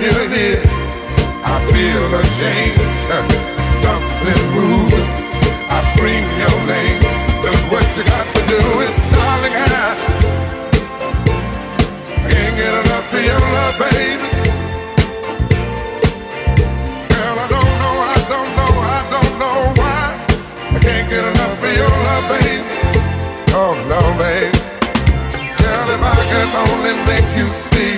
unit. I feel a change, something moving. I scream your name. Look what you got to do is, darling, I can't get enough for your love, baby. Girl, I don't know, I don't know, I don't know why I can't get enough for your love, baby. Oh no, baby. Girl, if I could only make you see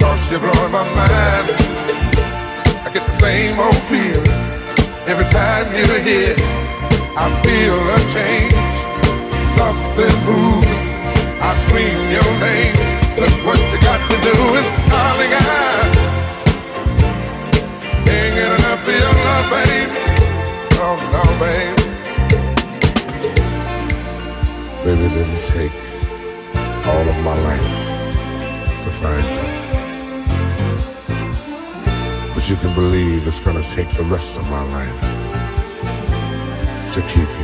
'Cause you're blowing my mind. I get the same old feeling every time you're here. I feel a change, something moving. I scream your name. Look what you got me doing, darling. I can't get enough of your love, baby. Oh no, baby. Baby didn't take all of my life to find you. you can believe it's gonna take the rest of my life to keep you.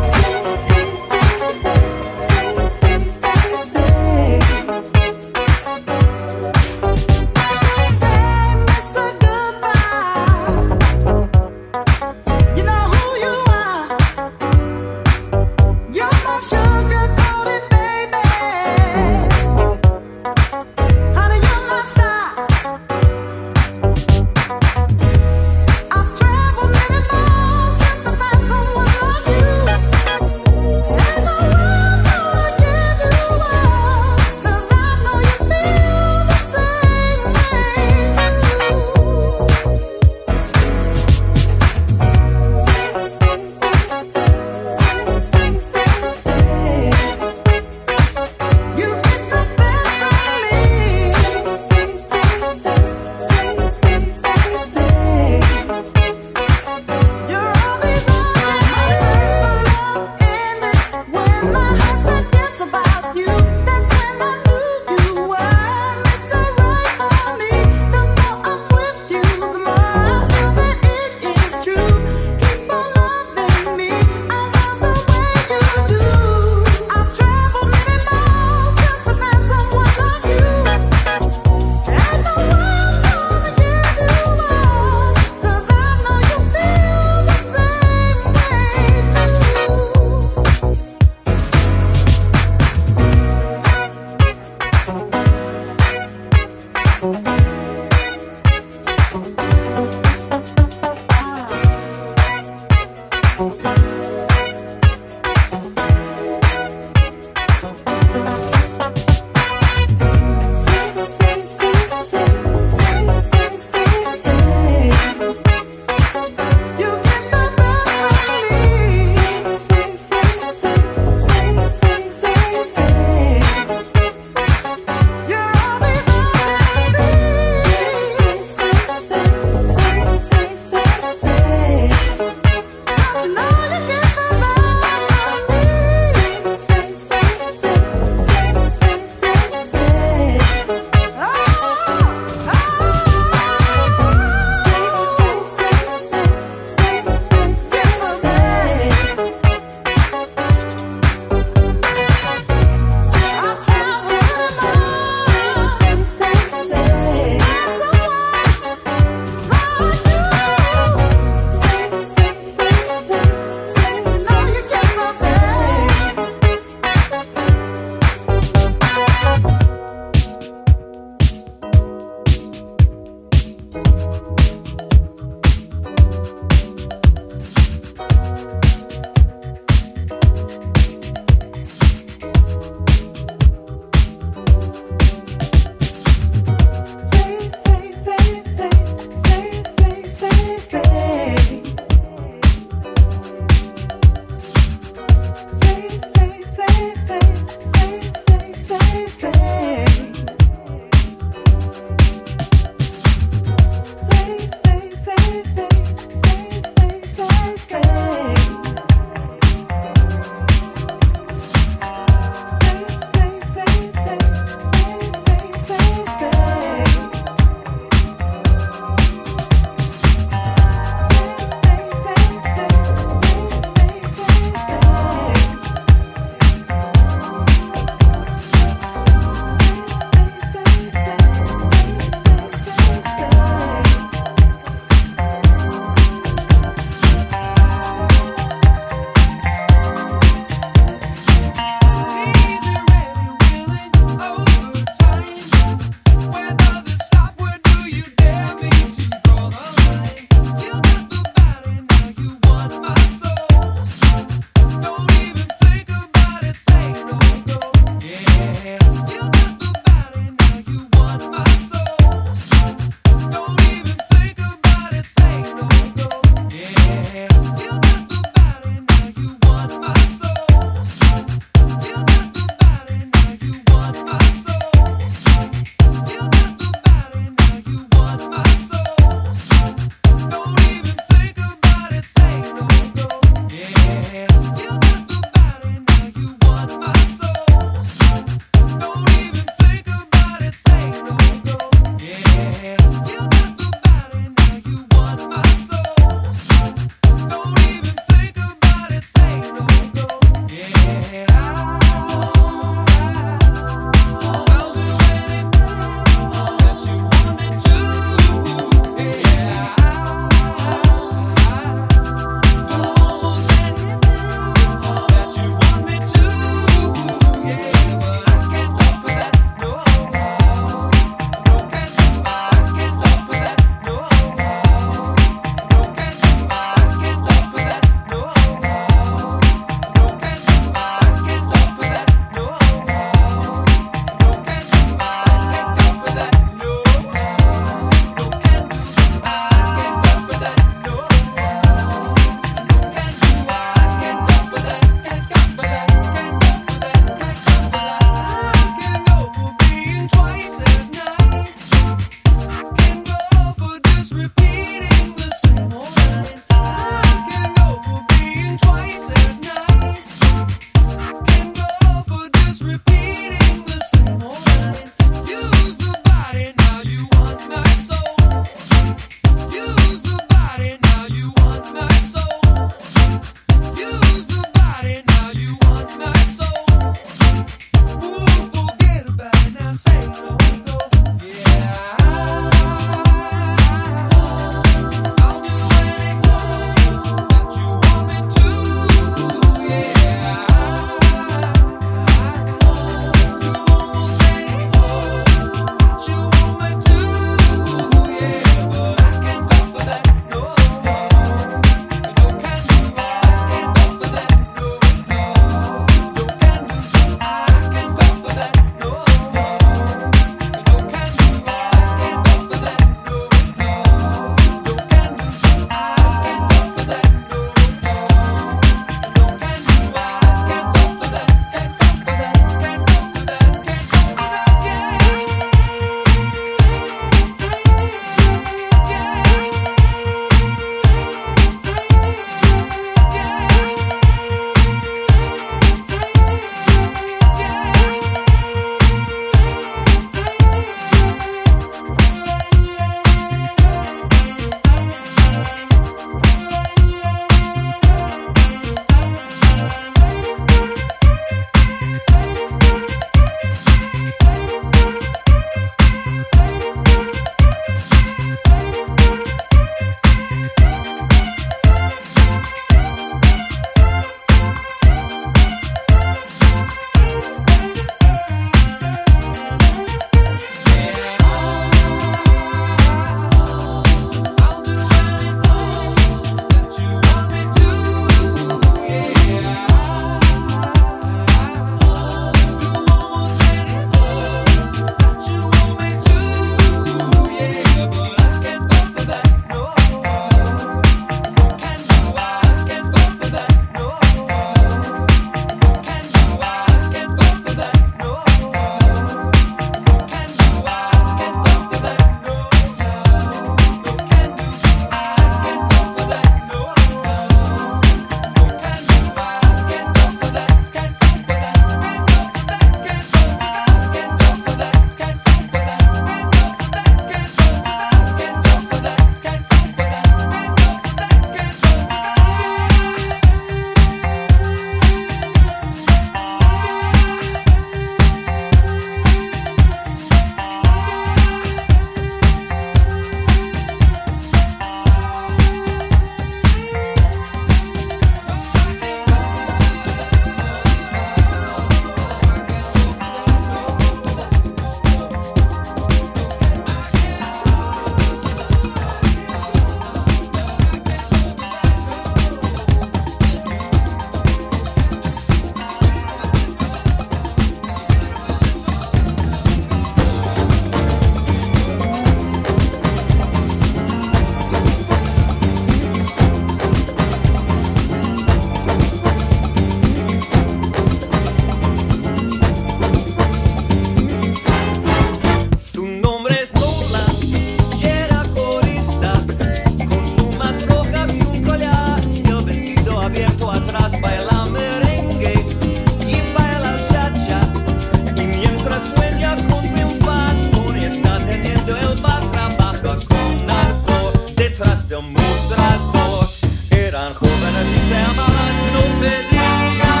muestras de un mostrador. Eran jóvenes y se amaban, no pedían.